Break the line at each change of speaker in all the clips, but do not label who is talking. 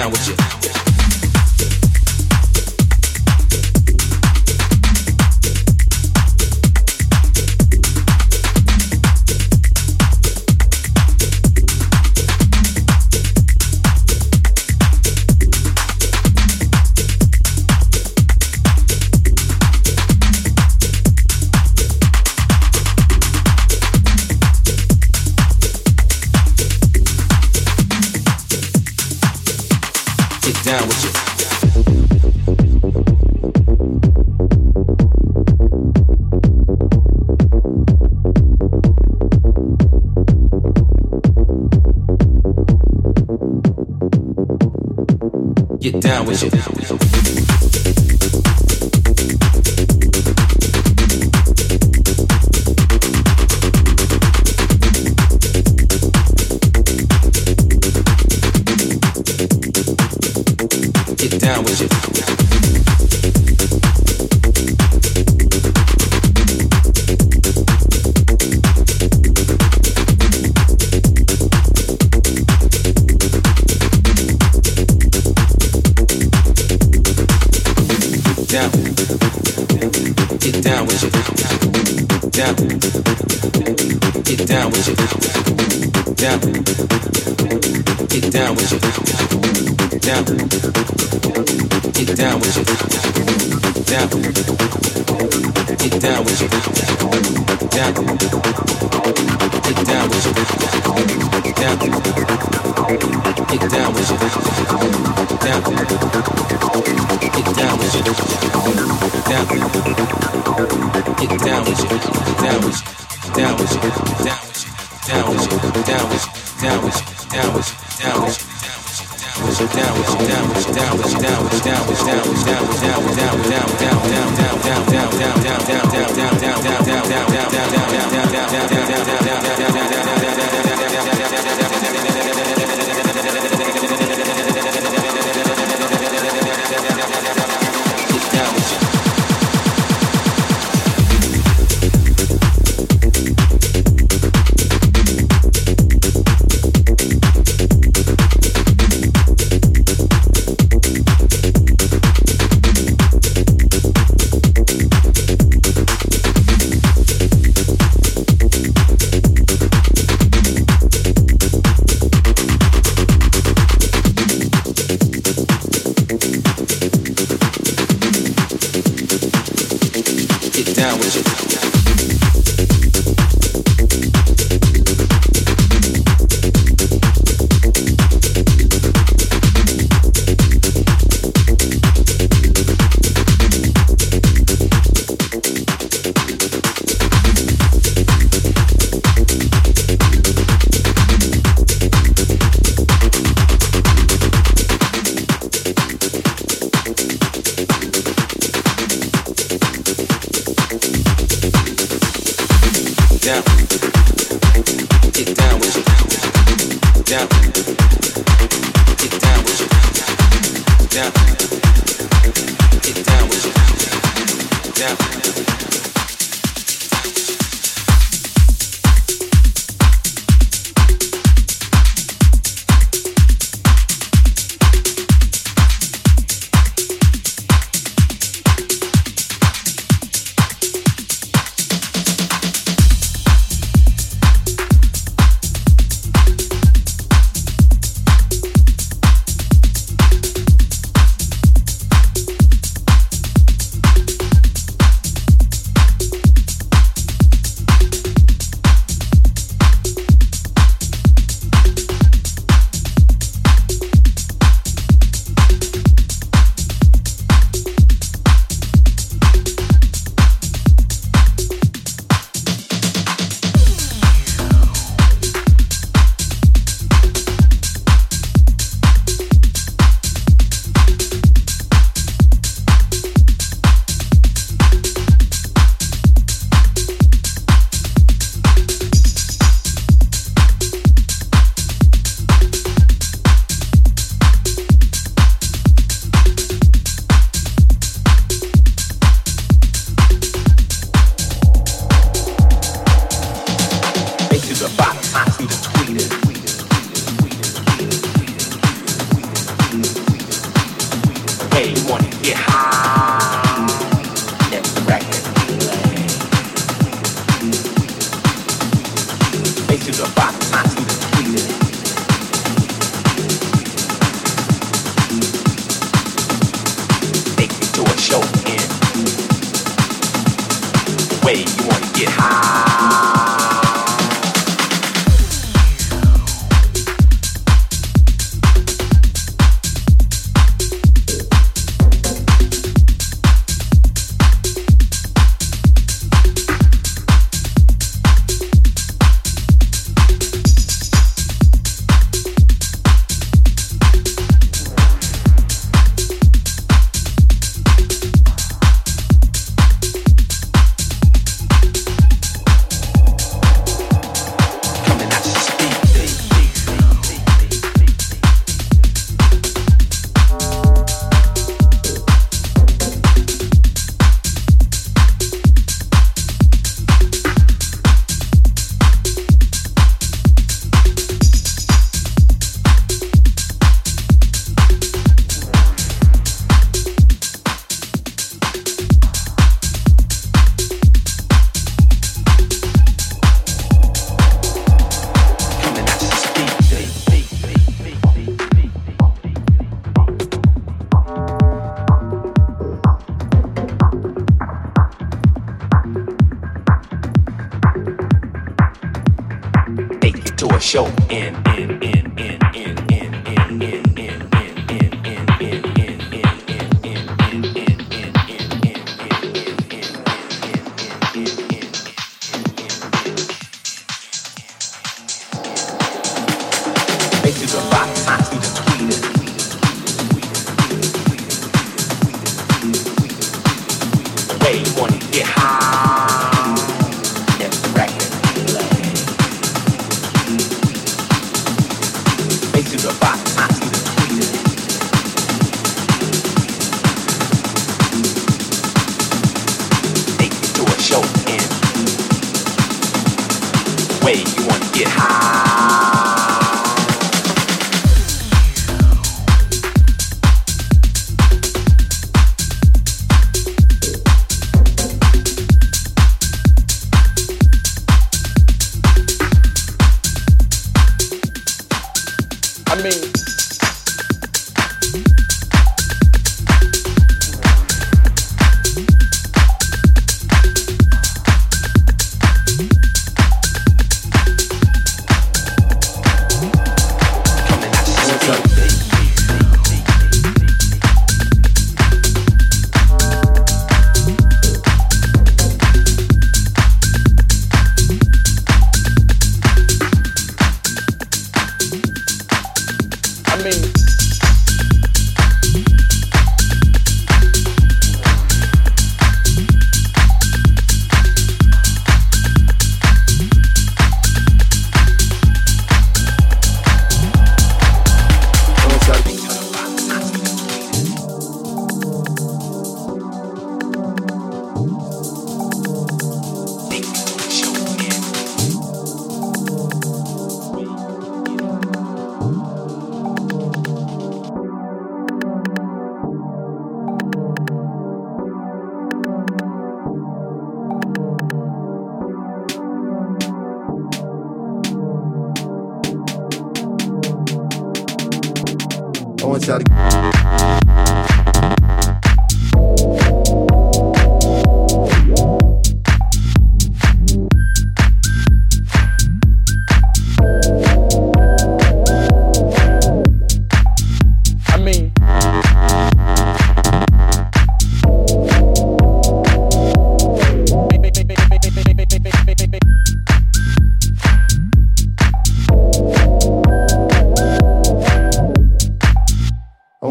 down
with you.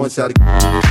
começar.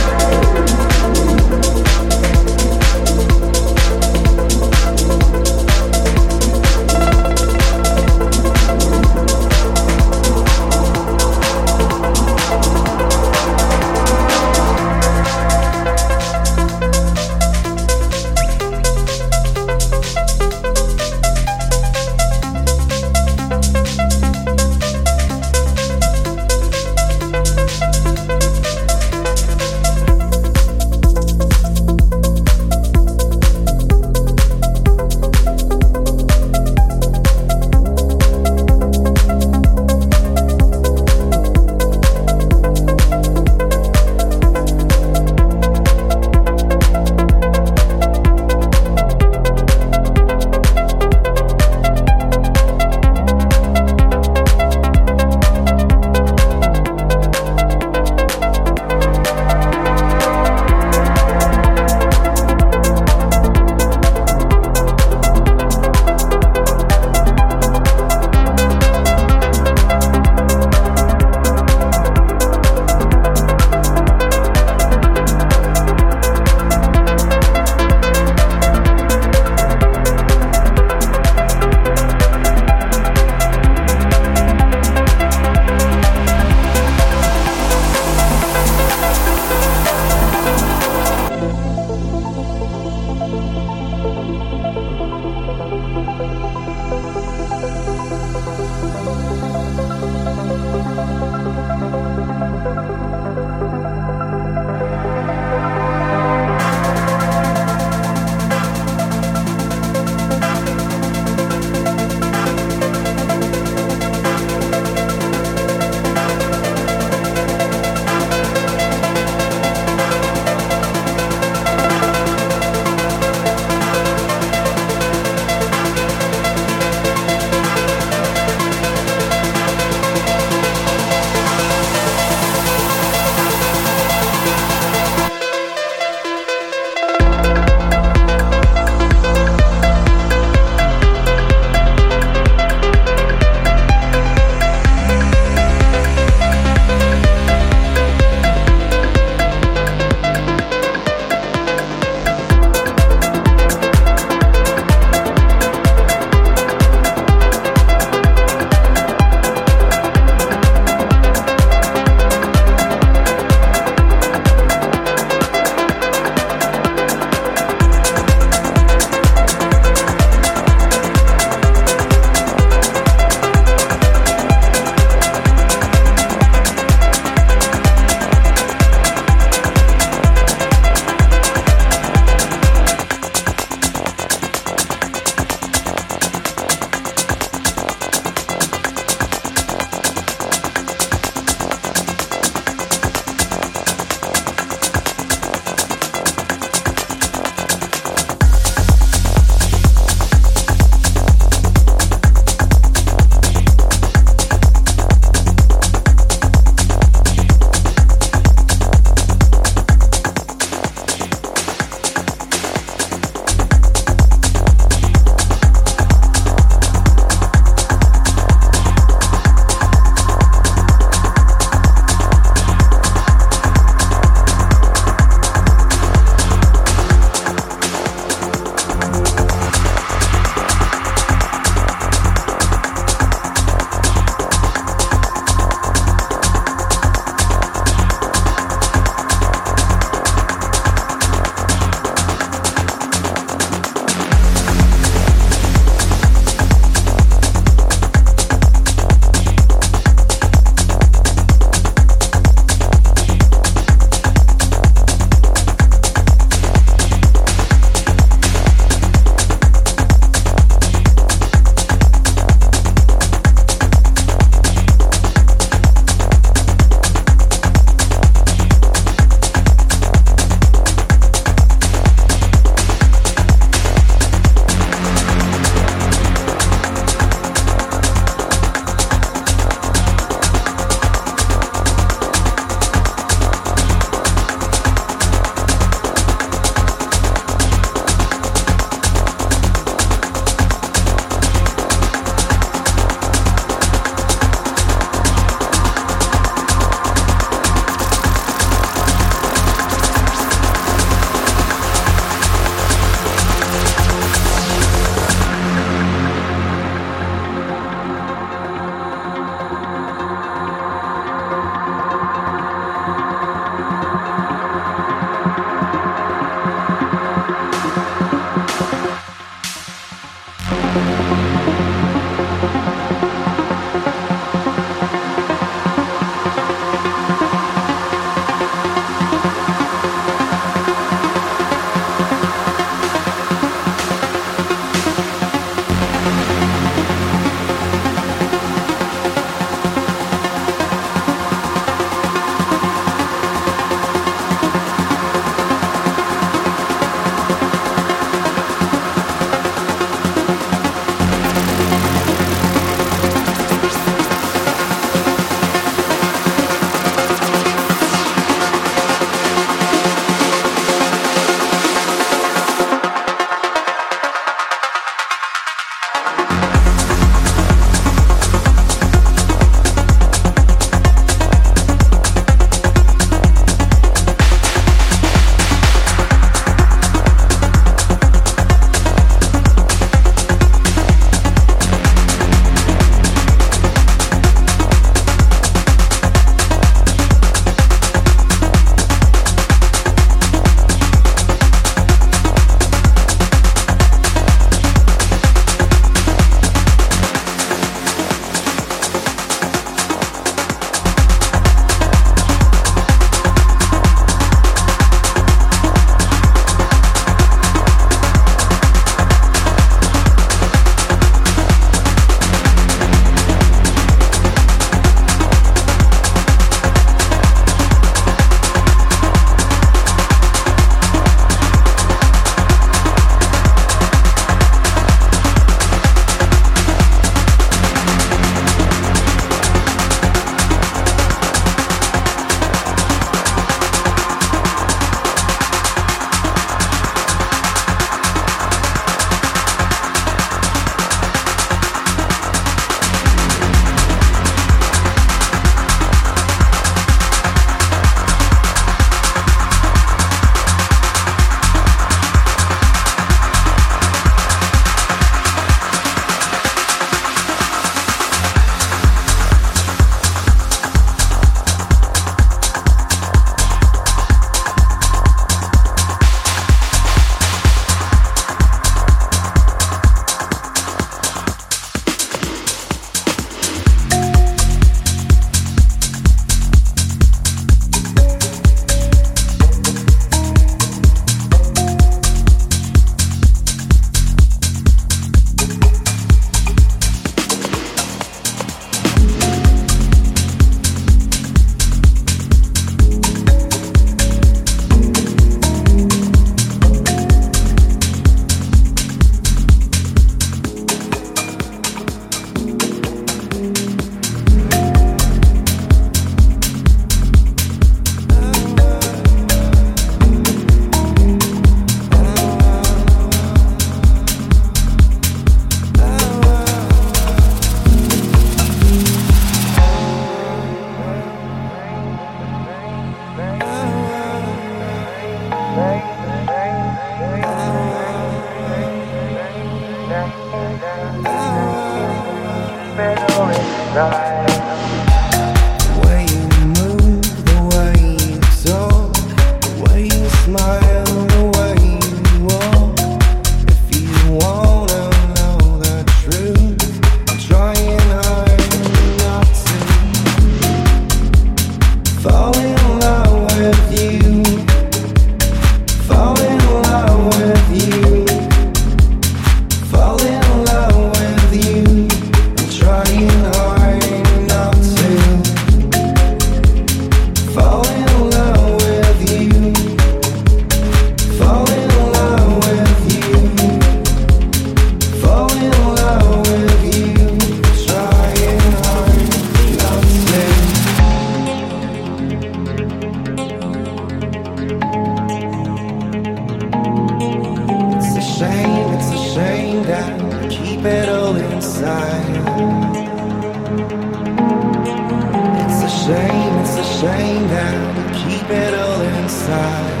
Shame, shame that keep it all inside.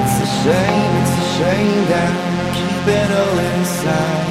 It's a shame, it's a shame that keep it all inside.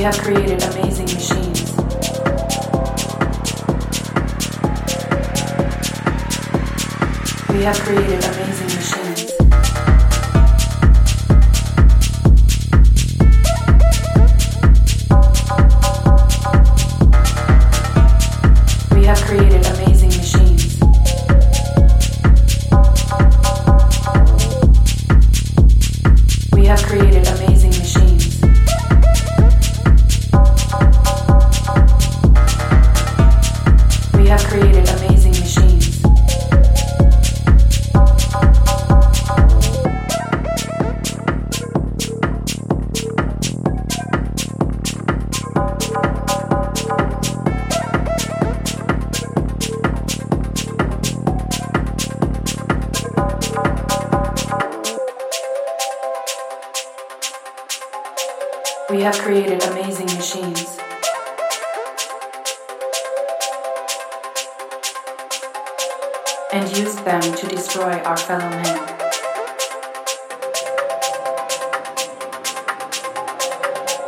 We have created And used them to destroy our fellow men.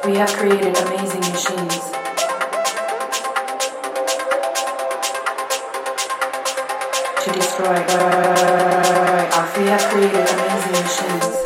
We have created amazing machines. To destroy our we have created amazing machines.